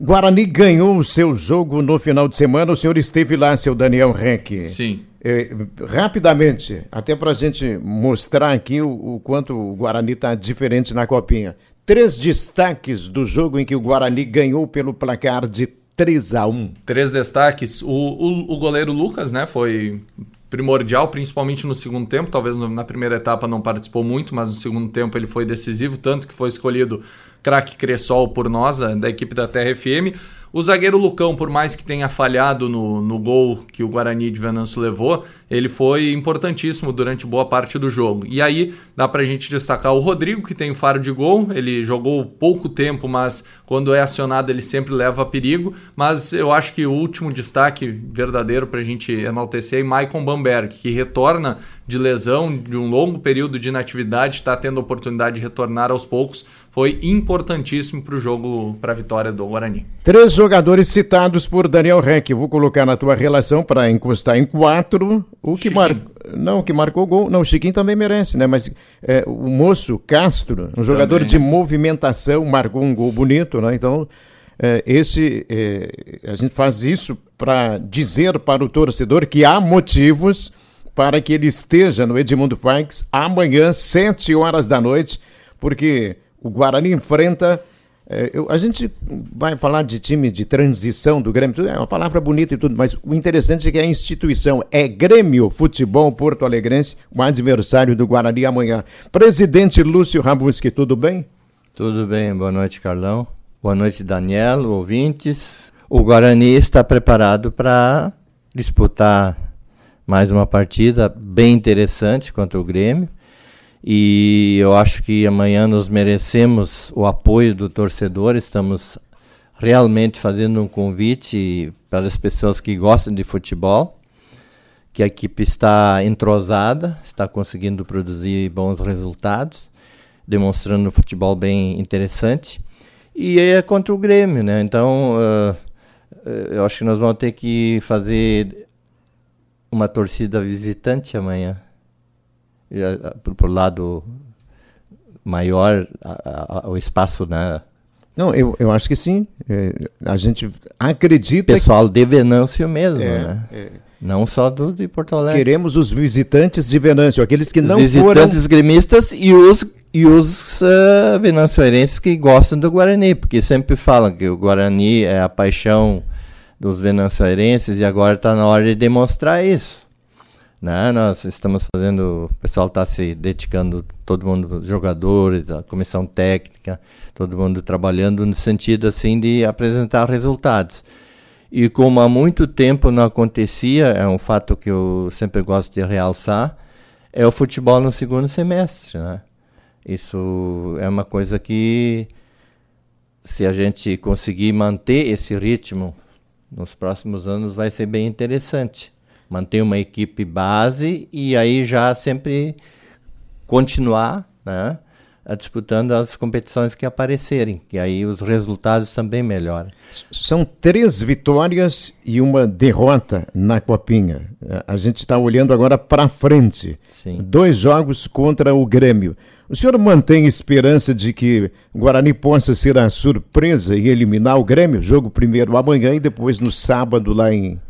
Guarani ganhou o seu jogo no final de semana. O senhor esteve lá, seu Daniel Renck. Sim. É, rapidamente, até para a gente mostrar aqui o, o quanto o Guarani está diferente na copinha. Três destaques do jogo em que o Guarani ganhou pelo placar de 3 a 1 Três destaques. O, o, o goleiro Lucas, né, foi primordial, principalmente no segundo tempo. Talvez na primeira etapa não participou muito, mas no segundo tempo ele foi decisivo, tanto que foi escolhido craque Cressol por nós, da equipe da Terra FM. O zagueiro Lucão, por mais que tenha falhado no, no gol que o Guarani de Venâncio levou, ele foi importantíssimo durante boa parte do jogo. E aí dá pra gente destacar o Rodrigo, que tem o faro de gol, ele jogou pouco tempo, mas quando é acionado ele sempre leva perigo. Mas eu acho que o último destaque verdadeiro pra gente enaltecer é Maicon Bamberg, que retorna de lesão, de um longo período de inatividade, está tendo a oportunidade de retornar aos poucos foi importantíssimo para o jogo, para a vitória do Guarani. Três jogadores citados por Daniel Reck. Vou colocar na tua relação para encostar em quatro. O que marcou. Não, que marcou gol. Não, o Chiquinho também merece, né? Mas é, o moço Castro, um jogador também. de movimentação, marcou um gol bonito, né? Então, é, esse. É, a gente faz isso para dizer para o torcedor que há motivos para que ele esteja no Edmundo Fikes amanhã, sete horas da noite, porque o Guarani enfrenta. É, eu, a gente vai falar de time de transição do Grêmio, é uma palavra bonita e tudo, mas o interessante é que a instituição é Grêmio Futebol Porto Alegrense, o adversário do Guarani amanhã. Presidente Lúcio Rabuski, tudo bem? Tudo bem, boa noite, Carlão. Boa noite, Daniel, ouvintes. O Guarani está preparado para disputar mais uma partida bem interessante contra o Grêmio. E eu acho que amanhã nós merecemos o apoio do torcedor. Estamos realmente fazendo um convite para as pessoas que gostam de futebol, que a equipe está entrosada, está conseguindo produzir bons resultados, demonstrando um futebol bem interessante. E é contra o Grêmio, né? Então, uh, eu acho que nós vamos ter que fazer uma torcida visitante amanhã por lado maior a, a, o espaço, né? Não, eu, eu acho que sim. É, a gente acredita. Pessoal que... de Venâncio mesmo, é, né? É. Não só do de Porto Alegre. Queremos os visitantes de Venâncio, aqueles que os não visitantes foram... gremistas e os e os uh, venanciorenses que gostam do Guarani, porque sempre falam que o Guarani é a paixão dos venanciorenses e agora está na hora de demonstrar isso. Né? Nós estamos fazendo, o pessoal está se dedicando, todo mundo, jogadores, a comissão técnica, todo mundo trabalhando no sentido assim de apresentar resultados. E como há muito tempo não acontecia, é um fato que eu sempre gosto de realçar, é o futebol no segundo semestre. Né? Isso é uma coisa que, se a gente conseguir manter esse ritmo nos próximos anos, vai ser bem interessante manter uma equipe base e aí já sempre continuar, né? disputando as competições que aparecerem, e aí os resultados também melhoram. São três vitórias e uma derrota na Copinha. A gente está olhando agora para frente. Sim. Dois jogos contra o Grêmio. O senhor mantém esperança de que o Guarani possa ser a surpresa e eliminar o Grêmio? Jogo primeiro amanhã e depois no sábado lá em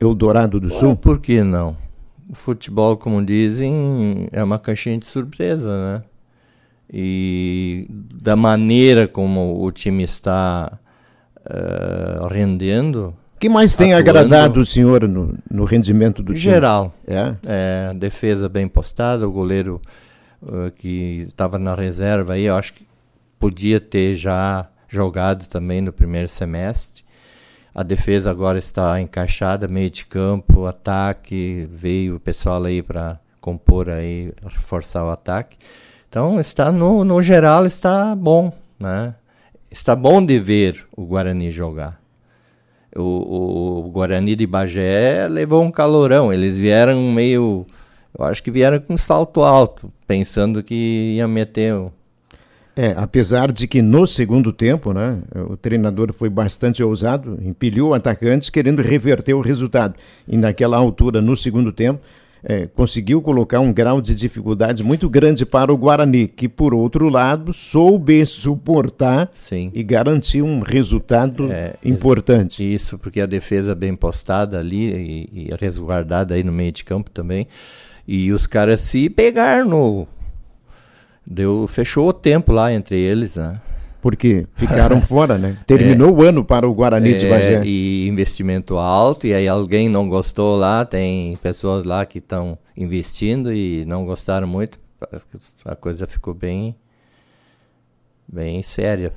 Eldorado do Sul? Por que não? O futebol, como dizem, é uma caixinha de surpresa, né? E da maneira como o time está uh, rendendo. O que mais tem atuando, agradado o senhor no, no rendimento do time? Geral. É? é defesa bem postada, o goleiro uh, que estava na reserva aí, eu acho que podia ter já jogado também no primeiro semestre. A defesa agora está encaixada, meio de campo, ataque, veio o pessoal aí para compor aí, reforçar o ataque. Então está no, no geral está bom, né? Está bom de ver o Guarani jogar. O, o, o Guarani de Bagé levou um calorão. Eles vieram meio, eu acho que vieram com salto alto, pensando que ia meter é, apesar de que no segundo tempo, né, o treinador foi bastante ousado, empilhou o atacante querendo reverter o resultado. E naquela altura, no segundo tempo, é, conseguiu colocar um grau de dificuldade muito grande para o Guarani, que, por outro lado, soube suportar Sim. e garantir um resultado É, importante. Isso, porque a defesa bem postada ali e, e resguardada aí no meio de campo também. E os caras se pegaram no. Deu, fechou o tempo lá entre eles, né? Porque ficaram fora, né? Terminou o ano para o Guarani de É, Bagé. e investimento alto, e aí alguém não gostou lá, tem pessoas lá que estão investindo e não gostaram muito. Parece que a coisa ficou bem, bem séria.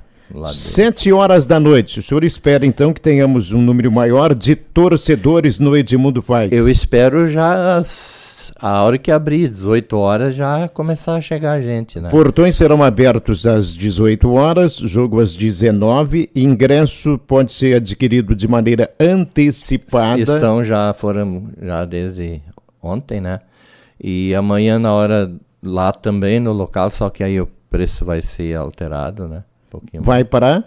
Sete horas da noite. O senhor espera então que tenhamos um número maior de torcedores no Edmundo Fights? Eu espero já as, a hora que abrir, 18 horas, já começar a chegar gente, né? Portões serão abertos às 18 horas, jogo às 19. Ingresso pode ser adquirido de maneira antecipada. Estão já, foram já desde ontem, né? E amanhã na hora lá também no local, só que aí o preço vai ser alterado, né? Um pouquinho Vai para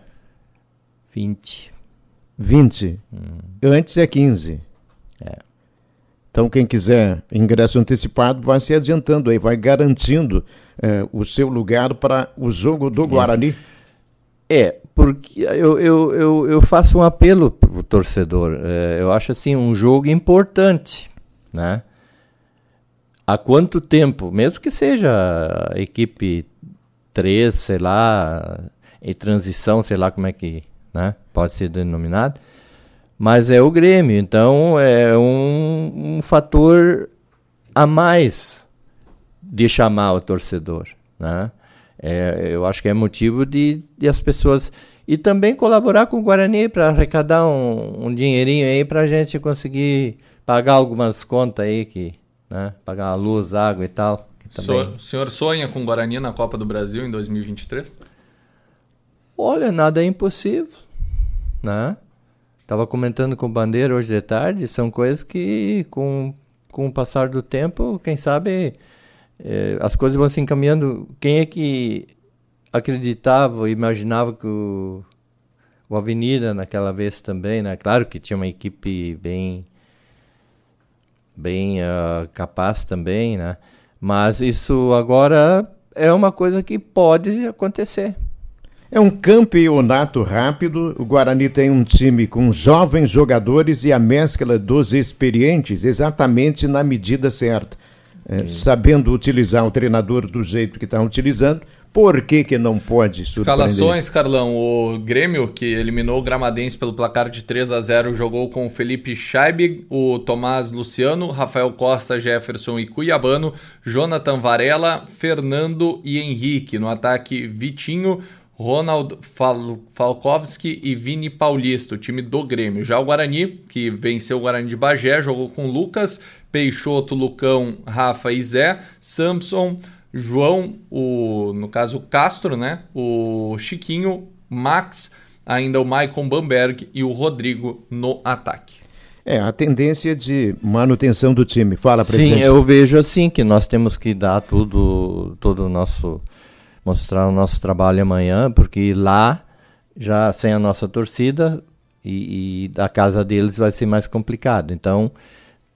20. 20. Antes é 15. É. Então, quem quiser ingresso antecipado, vai se adiantando aí, vai garantindo eh, o seu lugar para o jogo do Guarani. É, porque eu, eu, eu, eu faço um apelo pro torcedor. É, eu acho assim um jogo importante, né? Há quanto tempo, mesmo que seja a equipe 3, sei lá, em transição, sei lá como é que né, pode ser denominado, mas é o Grêmio, então é um, um fator a mais de chamar o torcedor, né? É, eu acho que é motivo de, de as pessoas e também colaborar com o Guarani para arrecadar um, um dinheirinho aí para a gente conseguir pagar algumas contas aí que, né? Pagar a luz, água e tal. também- senhor, o senhor sonha com o Guarani na Copa do Brasil em 2023? Olha, nada é impossível, né? Tava comentando com o Bandeira hoje de tarde, são coisas que com, com o passar do tempo, quem sabe eh, as coisas vão se encaminhando. Quem é que acreditava, imaginava que o, o Avenida naquela vez também, né? Claro que tinha uma equipe bem bem ah, capaz também, né? Mas isso agora é uma coisa que pode acontecer. É um campeonato rápido. O Guarani tem um time com jovens jogadores e a mescla dos experientes exatamente na medida certa. É, sabendo utilizar o treinador do jeito que está utilizando, por que, que não pode surpreender? Escalações, Carlão. O Grêmio, que eliminou o Gramadense pelo placar de 3 a 0 jogou com o Felipe Scheibig, o Tomás Luciano, Rafael Costa, Jefferson e Cuiabano, Jonathan Varela, Fernando e Henrique. No ataque, Vitinho, Ronald Fal Falkowski e Vini Paulista, o time do Grêmio. Já o Guarani, que venceu o Guarani de Bagé, jogou com Lucas, Peixoto, Lucão, Rafa e Zé, Samson, João, o, no caso o Castro, né? O Chiquinho, Max, ainda o Maicon Bamberg e o Rodrigo no ataque. É, a tendência de manutenção do time. Fala, presidente. Sim, eu vejo assim que nós temos que dar tudo, todo o nosso mostrar o nosso trabalho amanhã, porque lá já sem a nossa torcida e, e da casa deles vai ser mais complicado. Então,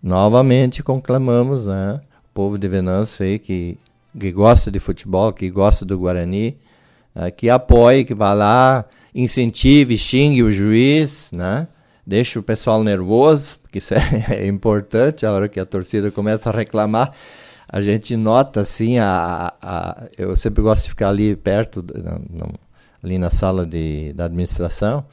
novamente conclamamos, né, o povo de Venâncio aí que que gosta de futebol, que gosta do Guarani, eh, que apoie, que vá lá, incentive, xingue o juiz, né? Deixa o pessoal nervoso, porque isso é, importante, a hora que a torcida começa a reclamar, a gente nota assim, a, a, eu sempre gosto de ficar ali perto, na- na- ali na sala de, da administração,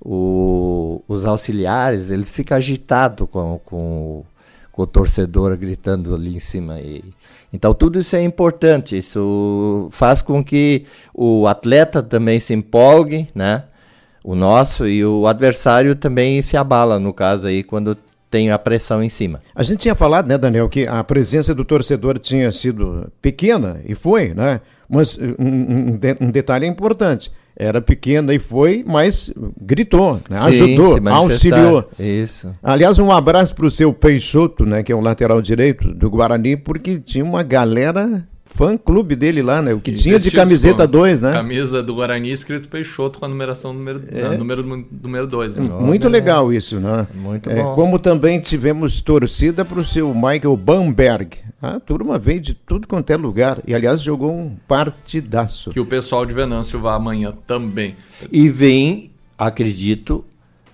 o- os auxiliares, eles ficam agitados com, com, com o torcedor gritando ali em cima. E, então tudo isso é importante, isso faz com que o atleta também se empolgue, né? O nosso e o adversário também se abala, no caso aí, quando tem a pressão em cima. A gente tinha falado, né, Daniel, que a presença do torcedor tinha sido pequena, e foi, né? Mas uh, um, um de- detalhe importante. Era pequena e foi, mas gritou, né? Sim, ajudou, auxiliou. Isso. Aliás, um abraço para o seu Peixoto, né, que é o lateral direito do Guarani, porque tinha uma galera fã clube dele lá, né? O que e tinha de camiseta 2, né? Camisa do Guarani escrito Peixoto com a numeração número 2. É. número 2, número dois, né? Muito legal isso, né? Muito é, bom. Como também tivemos torcida para o seu Michael Bamberg. A turma veio de tudo quanto é lugar. E, aliás, jogou um partidaço. Que o pessoal de Venâncio vá amanhã também. E vem, acredito,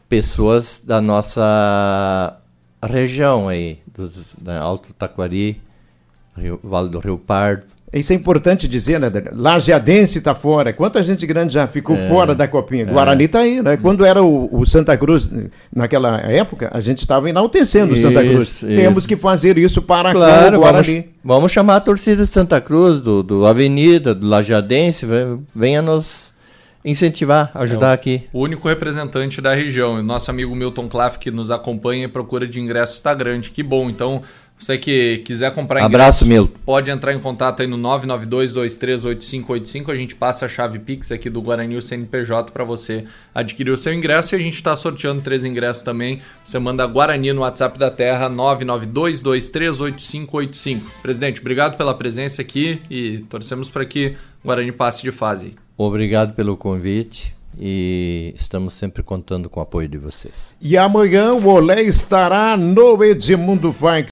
pessoas da nossa região aí, dos, da Alto Taquari, Rio, Vale do Rio Pardo. Isso é importante dizer, né, Daniel? Lajeadense está fora. Quanta gente grande já ficou é, fora da Copinha? É. Guarani está aí, né? Quando era o, o, Santa Cruz, naquela época, a gente estava enaltecendo o Santa Cruz. Isso. Temos que fazer isso para claro, o Guarani. Vamos, vamos, chamar a torcida de Santa Cruz, do, do Avenida, do Lajeadense, venha nos incentivar, ajudar é aqui. O único representante da região. Nosso amigo Milton Claff, que nos acompanha e procura de ingressos, está grande. Que bom. Então, você que quiser comprar Abraço, Milton. Pode entrar em contato aí no 992238585. A gente passa a chave Pix aqui do Guarani o CNPJ para você adquirir o seu ingresso. E a gente está sorteando três ingressos também. Você manda Guarani no WhatsApp da Terra 992238585. Presidente, obrigado pela presença aqui e torcemos para que o Guarani passe de fase. Obrigado pelo convite e estamos sempre contando com o apoio de vocês. E amanhã o Olé estará no Edmundo Vai